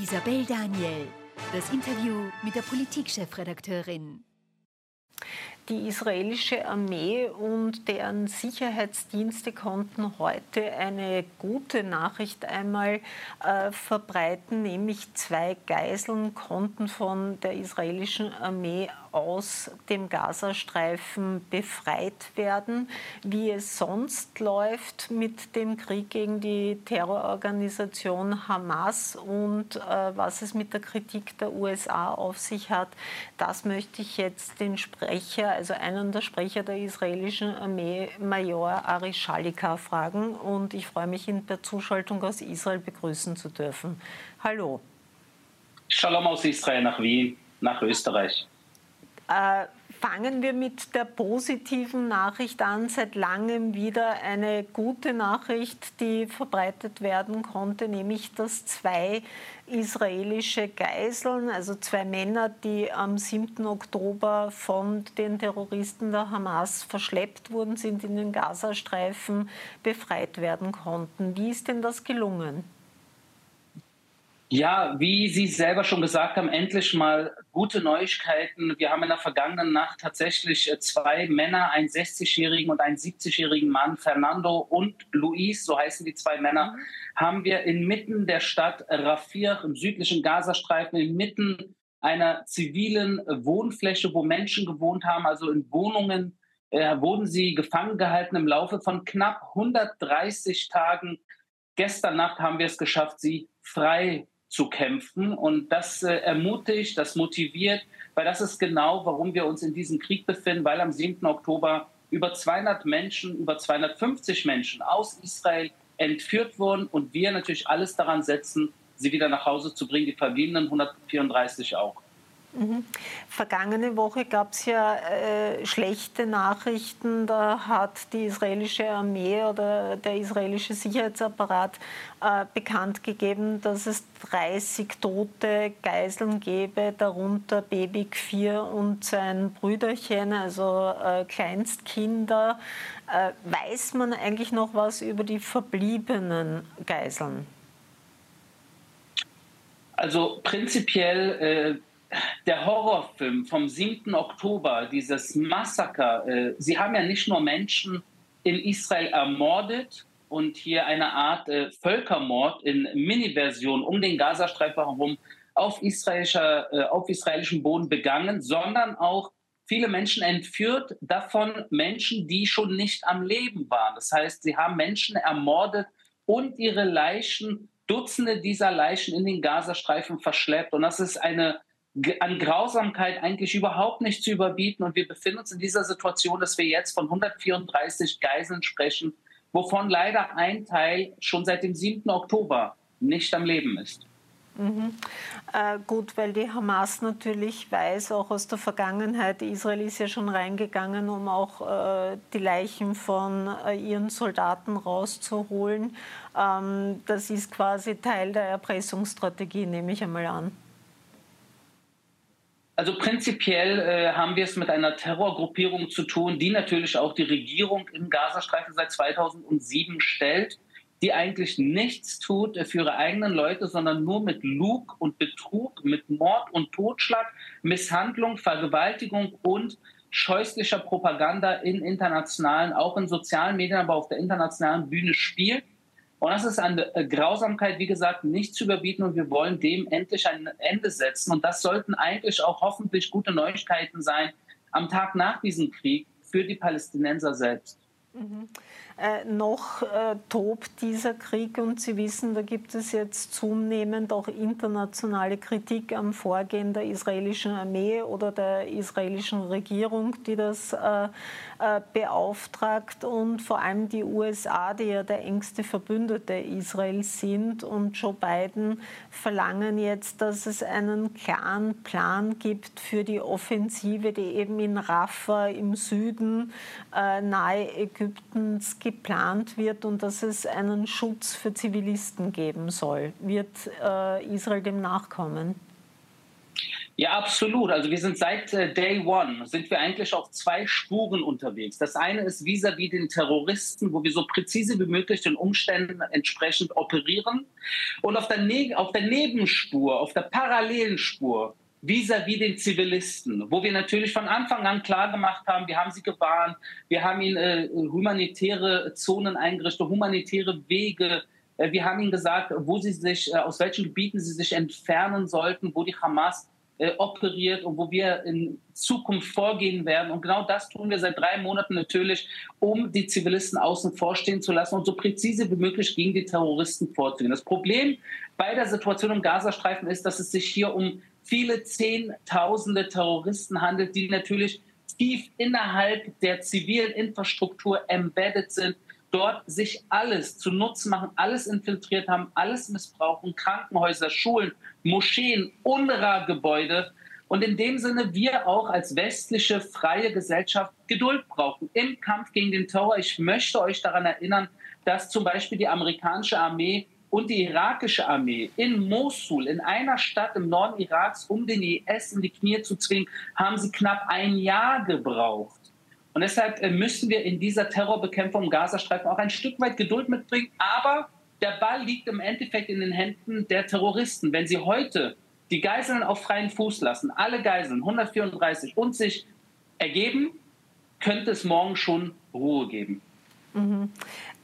Isabel Daniel, das Interview mit der Politikchefredakteurin. Die israelische Armee und deren Sicherheitsdienste konnten heute eine gute Nachricht einmal äh, verbreiten, nämlich zwei Geiseln konnten von der israelischen Armee aus dem Gazastreifen befreit werden. Wie es sonst läuft mit dem Krieg gegen die Terrororganisation Hamas und äh, was es mit der Kritik der USA auf sich hat, das möchte ich jetzt den Sprecher, also einen der Sprecher der israelischen Armee, Major Ari Shalika, fragen. Und ich freue mich, ihn per Zuschaltung aus Israel begrüßen zu dürfen. Hallo. Shalom aus Israel nach Wien, nach Österreich. Äh, fangen wir mit der positiven Nachricht an. Seit langem wieder eine gute Nachricht, die verbreitet werden konnte, nämlich dass zwei israelische Geiseln, also zwei Männer, die am 7. Oktober von den Terroristen der Hamas verschleppt wurden, sind in den Gazastreifen befreit werden konnten. Wie ist denn das gelungen? Ja, wie Sie selber schon gesagt haben, endlich mal gute Neuigkeiten. Wir haben in der vergangenen Nacht tatsächlich äh, zwei Männer, einen 60-jährigen und einen 70-jährigen Mann, Fernando und Luis, so heißen die zwei Männer, mhm. haben wir inmitten der Stadt Rafir im südlichen Gazastreifen, inmitten einer zivilen Wohnfläche, wo Menschen gewohnt haben, also in Wohnungen, äh, wurden sie gefangen gehalten im Laufe von knapp 130 Tagen. Gestern Nacht haben wir es geschafft, sie frei zu kämpfen. Und das äh, ermutigt, das motiviert, weil das ist genau, warum wir uns in diesem Krieg befinden, weil am 7. Oktober über 200 Menschen, über 250 Menschen aus Israel entführt wurden und wir natürlich alles daran setzen, sie wieder nach Hause zu bringen, die verbliebenen 134 auch. Mhm. Vergangene Woche gab es ja äh, schlechte Nachrichten. Da hat die israelische Armee oder der israelische Sicherheitsapparat äh, bekannt gegeben, dass es 30 tote Geiseln gäbe, darunter Baby 4 und sein Brüderchen, also äh, Kleinstkinder. Äh, weiß man eigentlich noch was über die verbliebenen Geiseln? Also prinzipiell äh, der Horrorfilm vom 7. Oktober, dieses Massaker, äh, sie haben ja nicht nur Menschen in Israel ermordet und hier eine Art äh, Völkermord in Mini-Version um den Gazastreifen herum auf, israelischer, äh, auf israelischem Boden begangen, sondern auch viele Menschen entführt, davon Menschen, die schon nicht am Leben waren. Das heißt, sie haben Menschen ermordet und ihre Leichen, Dutzende dieser Leichen in den Gazastreifen verschleppt. Und das ist eine an Grausamkeit eigentlich überhaupt nicht zu überbieten. Und wir befinden uns in dieser Situation, dass wir jetzt von 134 Geiseln sprechen, wovon leider ein Teil schon seit dem 7. Oktober nicht am Leben ist. Mhm. Äh, gut, weil die Hamas natürlich weiß, auch aus der Vergangenheit, Israel ist ja schon reingegangen, um auch äh, die Leichen von äh, ihren Soldaten rauszuholen. Ähm, das ist quasi Teil der Erpressungsstrategie, nehme ich einmal an. Also prinzipiell äh, haben wir es mit einer Terrorgruppierung zu tun, die natürlich auch die Regierung im Gazastreifen seit 2007 stellt, die eigentlich nichts tut für ihre eigenen Leute, sondern nur mit Lug und Betrug, mit Mord und Totschlag, Misshandlung, Vergewaltigung und scheußlicher Propaganda in internationalen, auch in sozialen Medien, aber auf der internationalen Bühne spielt. Und das ist eine äh, Grausamkeit, wie gesagt, nicht zu überbieten und wir wollen dem endlich ein Ende setzen. Und das sollten eigentlich auch hoffentlich gute Neuigkeiten sein am Tag nach diesem Krieg für die Palästinenser selbst. Mhm. Äh, noch äh, tobt dieser Krieg. Und Sie wissen, da gibt es jetzt zunehmend auch internationale Kritik am Vorgehen der israelischen Armee oder der israelischen Regierung, die das äh, äh beauftragt. Und vor allem die USA, die ja der engste Verbündete Israels sind. Und Joe Biden verlangen jetzt, dass es einen klaren Plan gibt für die Offensive, die eben in Rafah im Süden äh, nahe Ägyptens geplant wird und dass es einen Schutz für Zivilisten geben soll. Wird äh, Israel dem nachkommen? Ja, absolut. Also wir sind seit äh, Day One, sind wir eigentlich auf zwei Spuren unterwegs. Das eine ist vis-à-vis -vis den Terroristen, wo wir so präzise wie möglich den Umständen entsprechend operieren. Und auf der, ne auf der Nebenspur, auf der parallelen Spur, vis-à-vis -vis den Zivilisten, wo wir natürlich von Anfang an klar gemacht haben, wir haben sie gewarnt, wir haben ihnen äh, humanitäre Zonen eingerichtet, humanitäre Wege äh, wir haben ihnen gesagt, wo sie sich, äh, aus welchen Gebieten sie sich entfernen sollten, wo die Hamas äh, operiert und wo wir in Zukunft vorgehen werden. Und genau das tun wir seit drei Monaten natürlich, um die Zivilisten außen vor stehen zu lassen und so präzise wie möglich gegen die Terroristen vorzugehen. Das Problem bei der Situation im Gazastreifen ist, dass es sich hier um viele Zehntausende Terroristen handelt, die natürlich tief innerhalb der zivilen Infrastruktur embedded sind, dort sich alles zu Nutzen machen, alles infiltriert haben, alles missbrauchen, Krankenhäuser, Schulen, Moscheen, UNRWA-Gebäude. Und in dem Sinne wir auch als westliche freie Gesellschaft Geduld brauchen im Kampf gegen den Terror. Ich möchte euch daran erinnern, dass zum Beispiel die amerikanische Armee und die irakische Armee in Mosul, in einer Stadt im Norden Iraks, um den IS in die Knie zu zwingen, haben sie knapp ein Jahr gebraucht. Und deshalb äh, müssen wir in dieser Terrorbekämpfung im Gazastreifen auch ein Stück weit Geduld mitbringen. Aber der Ball liegt im Endeffekt in den Händen der Terroristen. Wenn sie heute die Geiseln auf freien Fuß lassen, alle Geiseln, 134, und sich ergeben, könnte es morgen schon Ruhe geben. Mhm.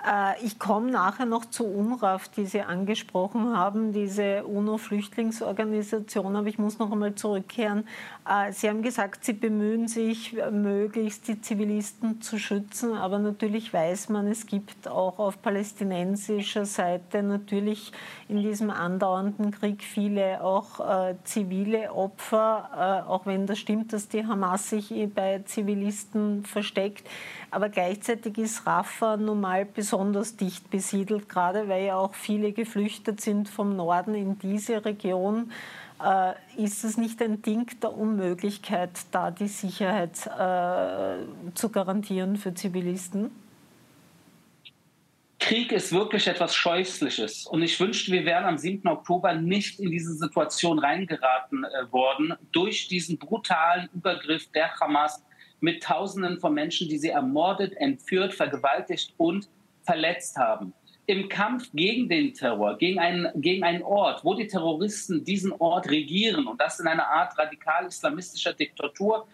Äh, ich komme nachher noch zu UNRWAF, die Sie angesprochen haben, diese UNO-Flüchtlingsorganisation, aber ich muss noch einmal zurückkehren. Äh, Sie haben gesagt, Sie bemühen sich, möglichst die Zivilisten zu schützen, aber natürlich weiß man, es gibt auch auf palästinensischer Seite natürlich in diesem andauernden Krieg viele auch äh, zivile Opfer, auch wenn das stimmt, dass die Hamas sich bei Zivilisten versteckt. Aber gleichzeitig ist Rafah normal besonders dicht besiedelt, gerade weil ja auch viele geflüchtet sind vom Norden in diese Region. Äh, ist es nicht ein Ding der Unmöglichkeit, da die Sicherheit äh, zu garantieren für Zivilisten? Krieg ist wirklich etwas Scheußliches. Und ich wünschte, wir wären am 7. Oktober nicht in diese Situation reingeraten äh, worden durch diesen brutalen Übergriff der Hamas mit Tausenden von Menschen, die sie ermordet, entführt, vergewaltigt und verletzt haben. Im Kampf gegen den Terror, gegen einen, gegen einen Ort, wo die Terroristen diesen Ort regieren und das in einer Art radikal-islamistischer Diktatur,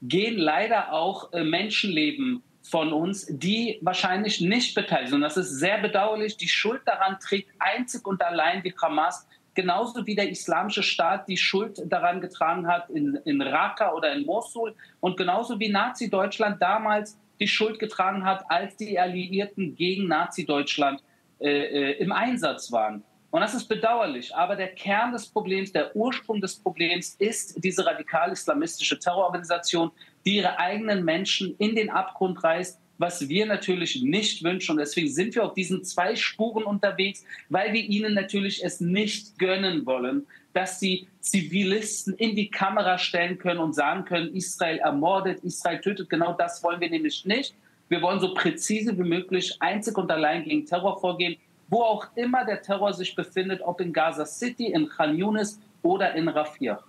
gehen leider auch äh, Menschenleben von uns, die wahrscheinlich nicht beteiligt sind. Das ist sehr bedauerlich. Die Schuld daran trägt einzig und allein die Hamas, genauso wie der Islamische Staat die Schuld daran getragen hat in, in Raqqa oder in Mosul und genauso wie Nazi-Deutschland damals die Schuld getragen hat, als die Alliierten gegen Nazi-Deutschland äh, äh, im Einsatz waren. Und das ist bedauerlich. Aber der Kern des Problems, der Ursprung des Problems ist diese radikal-islamistische Terrororganisation, die ihre eigenen Menschen in den Abgrund reißt, was wir natürlich nicht wünschen. Und deswegen sind wir auf diesen zwei Spuren unterwegs, weil wir ihnen natürlich es nicht gönnen wollen, dass sie Zivilisten in die Kamera stellen können und sagen können, Israel ermordet, Israel tötet. Genau das wollen wir nämlich nicht. Wir wollen so präzise wie möglich einzig und allein gegen Terror vorgehen, wo auch immer der Terror sich befindet, ob in Gaza City, in Khan Yunis oder in Rafah.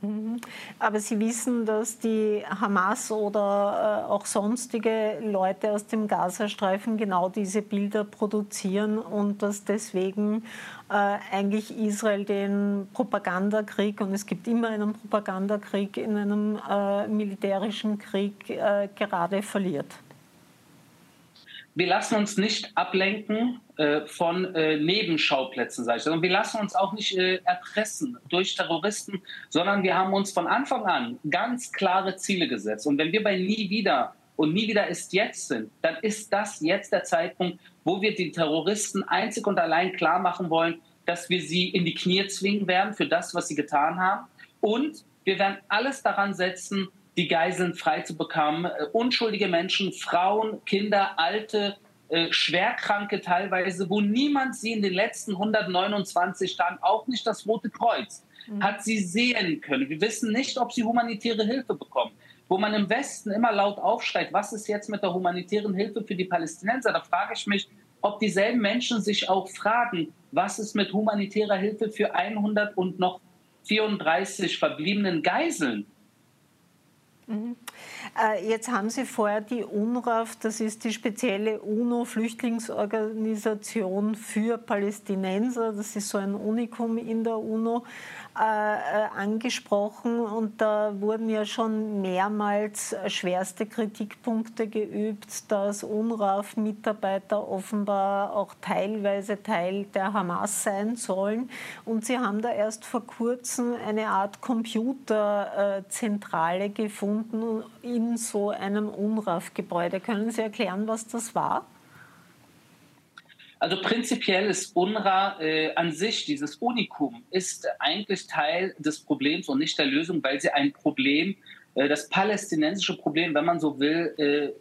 Mhm. Aber Sie wissen, dass die Hamas oder äh, auch sonstige Leute aus dem Gazastreifen genau diese Bilder produzieren und dass deswegen äh, eigentlich Israel den Propagandakrieg, und es gibt immer einen Propagandakrieg in einem äh, militärischen Krieg, gerade verliert wir lassen uns nicht ablenken äh, von äh, Nebenschauplätzen, sage ich. Und wir lassen uns auch nicht äh, erpressen durch Terroristen, sondern wir haben uns von Anfang an ganz klare Ziele gesetzt. Und wenn wir bei nie wieder und nie wieder ist jetzt sind, dann ist das jetzt der Zeitpunkt, wo wir die Terroristen einzig und allein klar machen wollen, dass wir sie in die Knie zwingen werden für das, was sie getan haben. Und wir werden alles daran setzen, die Geiseln frei zu bekommen. Äh, unschuldige Menschen, Frauen, Kinder, Alte, äh, Schwerkranke teilweise, wo niemand sie in den letzten 129 Tagen, auch nicht das Rote Kreuz, mhm. hat sie sehen können. Wir wissen nicht, ob sie humanitäre Hilfe bekommen. Wo man im Westen immer laut aufschreit, was ist jetzt mit der humanitären Hilfe für die Palästinenser? Da frage ich mich, ob dieselben Menschen sich auch fragen, was ist mit humanitärer Hilfe für 100 und noch 34 verbliebenen Geiseln. Mhm. Äh, jetzt haben Sie vorher die UNRWA, das ist die spezielle UNO-Flüchtlingsorganisation für Palästinenser. Das ist so ein Unikum in der UNO. Äh, äh, angesprochen und da wurden ja schon mehrmals schwerste Kritikpunkte geübt, dass UNRWA-Mitarbeiter offenbar auch teilweise Teil der Hamas sein sollen. Und Sie haben da erst vor kurzem eine Art Computerzentrale gefunden in so einem UNRWA-Gebäude. Können Sie erklären, was das war? Also prinzipiell ist UNRWA äh, an sich, dieses Unikum, ist eigentlich Teil des Problems und nicht der Lösung, weil sie ein Problem, äh, das palästinensische Problem, wenn man so will, äh,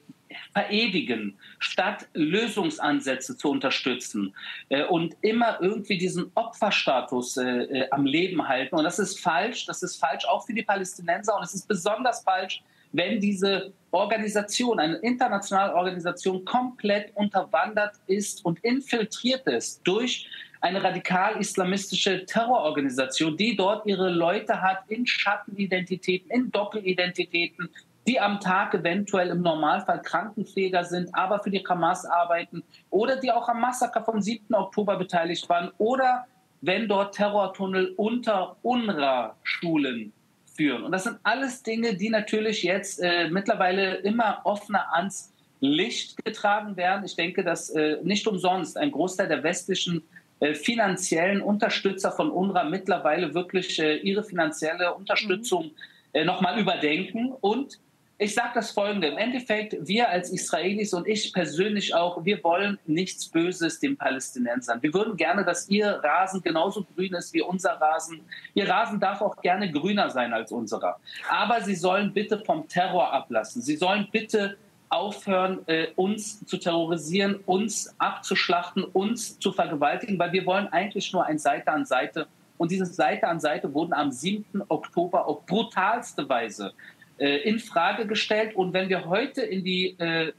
verewigen, statt Lösungsansätze zu unterstützen äh, und immer irgendwie diesen Opferstatus äh, äh, am Leben halten. Und das ist falsch. Das ist falsch auch für die Palästinenser und es ist besonders falsch wenn diese Organisation, eine internationale Organisation, komplett unterwandert ist und infiltriert ist durch eine radikal-islamistische Terrororganisation, die dort ihre Leute hat in Schattenidentitäten, in Doppelidentitäten, die am Tag eventuell im Normalfall Krankenpfleger sind, aber für die Hamas arbeiten oder die auch am Massaker vom 7. Oktober beteiligt waren oder wenn dort Terrortunnel unter UNRWA-Schulen führen. Und das sind alles Dinge, die natürlich jetzt äh, mittlerweile immer offener ans Licht getragen werden. Ich denke, dass äh, nicht umsonst ein Großteil der westlichen äh, finanziellen Unterstützer von UNRWA mittlerweile wirklich äh, ihre finanzielle Unterstützung mhm. Äh, nochmal überdenken und ich sage das Folgende. Im Endeffekt, wir als Israelis und ich persönlich auch, wir wollen nichts Böses den Palästinensern. Wir würden gerne, dass ihr Rasen genauso grün ist wie unser Rasen. Ihr Rasen darf auch gerne grüner sein als unserer. Aber sie sollen bitte vom Terror ablassen. Sie sollen bitte aufhören, äh, uns zu terrorisieren, uns abzuschlachten, uns zu vergewaltigen, weil wir wollen eigentlich nur ein Seite an Seite. Und diese Seite an Seite wurden am 7. Oktober auf brutalste Weise äh, in Frage gestellt. Und wenn wir heute in die äh,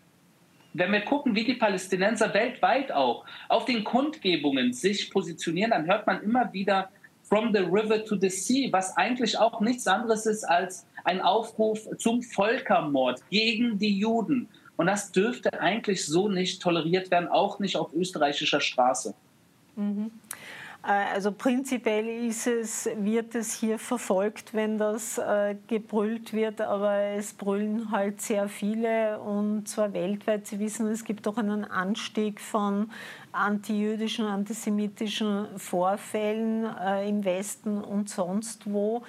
wenn wir gucken, wie die Palästinenser weltweit auch auf den Kundgebungen sich positionieren, dann hört man immer wieder From the River to the Sea, was eigentlich auch nichts anderes ist als ein Aufruf zum Völkermord gegen die Juden. Und das dürfte eigentlich so nicht toleriert werden, auch nicht auf österreichischer Straße. Mhm. Äh, also prinzipiell ist es, wird es hier verfolgt, wenn das äh, gebrüllt wird, aber es brüllen halt sehr viele und zwar weltweit. Sie wissen, es gibt auch einen Anstieg von antijüdischen, antisemitischen Vorfällen äh, im Westen und sonst wo.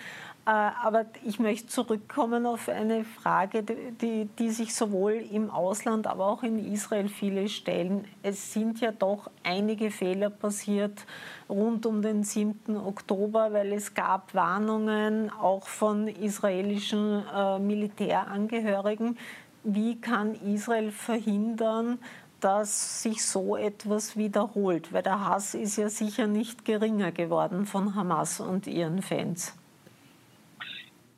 Äh, aber ich möchte zurückkommen auf eine Frage, die, die sich sowohl im Ausland, aber auch in Israel viele stellen. Es sind ja doch einige Fehler passiert rund um den 7. Oktober, weil es gab Warnungen auch von israelischen äh, Militärangehörigen. Wie kann Israel verhindern, dass sich so etwas wiederholt? Weil der Hass ist ja sicher nicht geringer geworden von Hamas und ihren Fans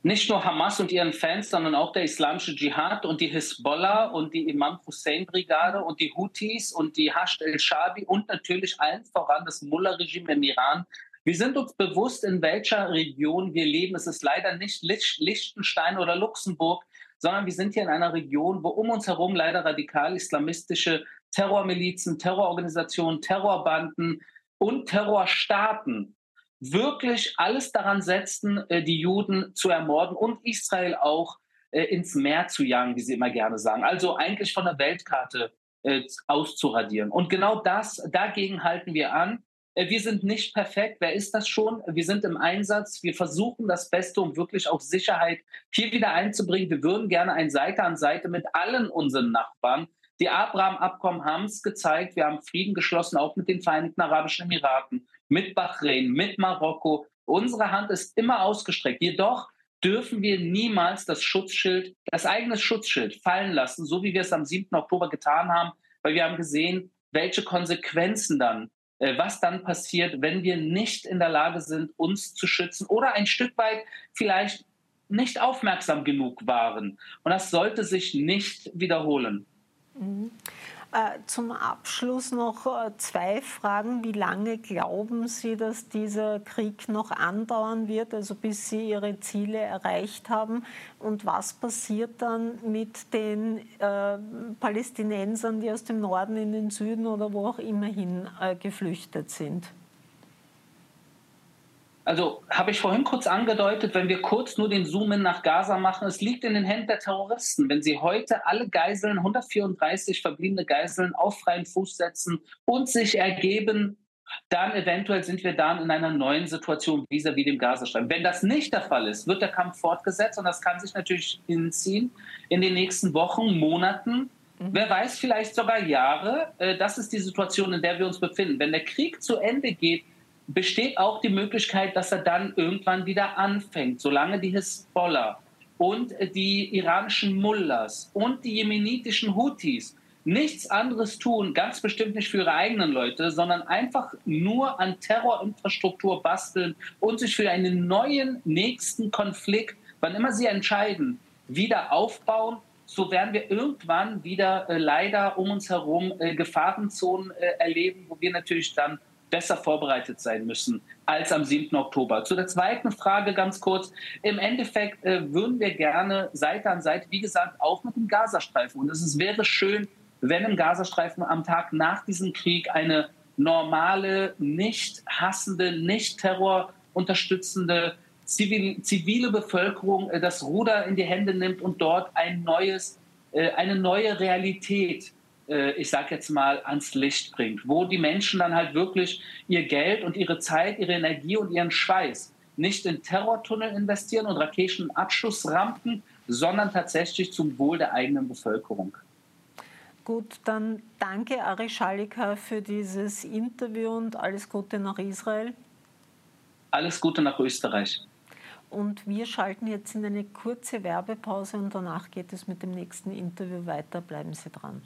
nicht nur Hamas und ihren Fans, sondern auch der islamische Dschihad und die Hisbollah und die Imam Hussein Brigade und die Houthis und die Hashd el-Shabi und natürlich allen voran das Mullah-Regime im Iran. Wir sind uns bewusst, in welcher Region wir leben. Es ist leider nicht Liechtenstein oder Luxemburg, sondern wir sind hier in einer Region, wo um uns herum leider radikal-islamistische Terrormilizen, Terrororganisationen, Terrorbanden und Terrorstaaten wirklich alles daran setzten, äh, die Juden zu ermorden und Israel auch äh, ins Meer zu jagen, wie sie immer gerne sagen. Also eigentlich von der Weltkarte äh, auszuradieren. Und genau das, dagegen halten wir an. Wir sind nicht perfekt. Wer ist das schon? Wir sind im Einsatz. Wir versuchen das Beste, um wirklich auch Sicherheit hier wieder einzubringen. Wir würden gerne ein Seite an Seite mit allen unseren Nachbarn. Die Abraham-Abkommen haben es gezeigt. Wir haben Frieden geschlossen, auch mit den Vereinigten Arabischen Emiraten mit Bahrain, mit Marokko. Unsere Hand ist immer ausgestreckt. Jedoch dürfen wir niemals das Schutzschild, das eigene Schutzschild fallen lassen, so wie wir es am 7. Oktober getan haben, weil wir haben gesehen, welche Konsequenzen dann, äh, was dann passiert, wenn wir nicht in der Lage sind, uns zu schützen oder ein Stück weit vielleicht nicht aufmerksam genug waren. Und das sollte sich nicht wiederholen. Mhm. Äh, zum Abschluss noch äh, zwei Fragen. Wie lange glauben Sie, dass dieser Krieg noch andauern wird, also bis Sie Ihre Ziele erreicht haben? Und was passiert dann mit den äh, Palästinensern, die aus dem Norden in den Süden oder wo auch immer hin äh, geflüchtet sind? Also habe ich vorhin kurz angedeutet, wenn wir kurz nur den Zoom-in nach Gaza machen, es liegt in den Händen der Terroristen. Wenn sie heute alle Geiseln, 134 verbliebene Geiseln auf freien Fuß setzen und sich ergeben, dann eventuell sind wir dann in einer neuen Situation vis-à-vis dem Gazastreifen. Wenn das nicht der Fall ist, wird der Kampf fortgesetzt und das kann sich natürlich hinziehen in den nächsten Wochen, Monaten. Mhm. Wer weiß, vielleicht sogar Jahre. Äh, das ist die Situation, in der wir uns befinden. Wenn der Krieg zu Ende geht, besteht auch die Möglichkeit, dass er dann irgendwann wieder anfängt, solange die Hisbollah und die iranischen Mullahs und die jemenitischen Houthis nichts anderes tun, ganz bestimmt nicht für ihre eigenen Leute, sondern einfach nur an Terrorinfrastruktur basteln und sich für einen neuen nächsten Konflikt, wann immer sie entscheiden, wieder aufbauen, so werden wir irgendwann wieder äh, leider um uns herum äh, Gefahrenzonen äh, erleben, wo wir natürlich dann besser vorbereitet sein müssen als am 7. Oktober. Zu der zweiten Frage ganz kurz. Im Endeffekt äh, würden wir gerne Seite an Seite, wie gesagt, auch mit dem Gazastreifen. Und es wäre schön, wenn im Gazastreifen am Tag nach diesem Krieg eine normale, nicht hassende, nicht terrorunterstützende zivil, zivile Bevölkerung äh, das Ruder in die Hände nimmt und dort ein neues, äh, eine neue Realität äh, ich sage jetzt mal, ans Licht bringt, wo die Menschen dann halt wirklich ihr Geld und ihre Zeit, ihre Energie und ihren Schweiß nicht in Terrortunnel investieren und Raketenabschussrampen, sondern tatsächlich zum Wohl der eigenen Bevölkerung. Gut, dann danke Ari Schalika für dieses Interview und alles Gute nach Israel. Alles Gute nach Österreich. Und wir schalten jetzt in eine kurze Werbepause und danach geht es mit dem nächsten Interview weiter. Bleiben Sie dran.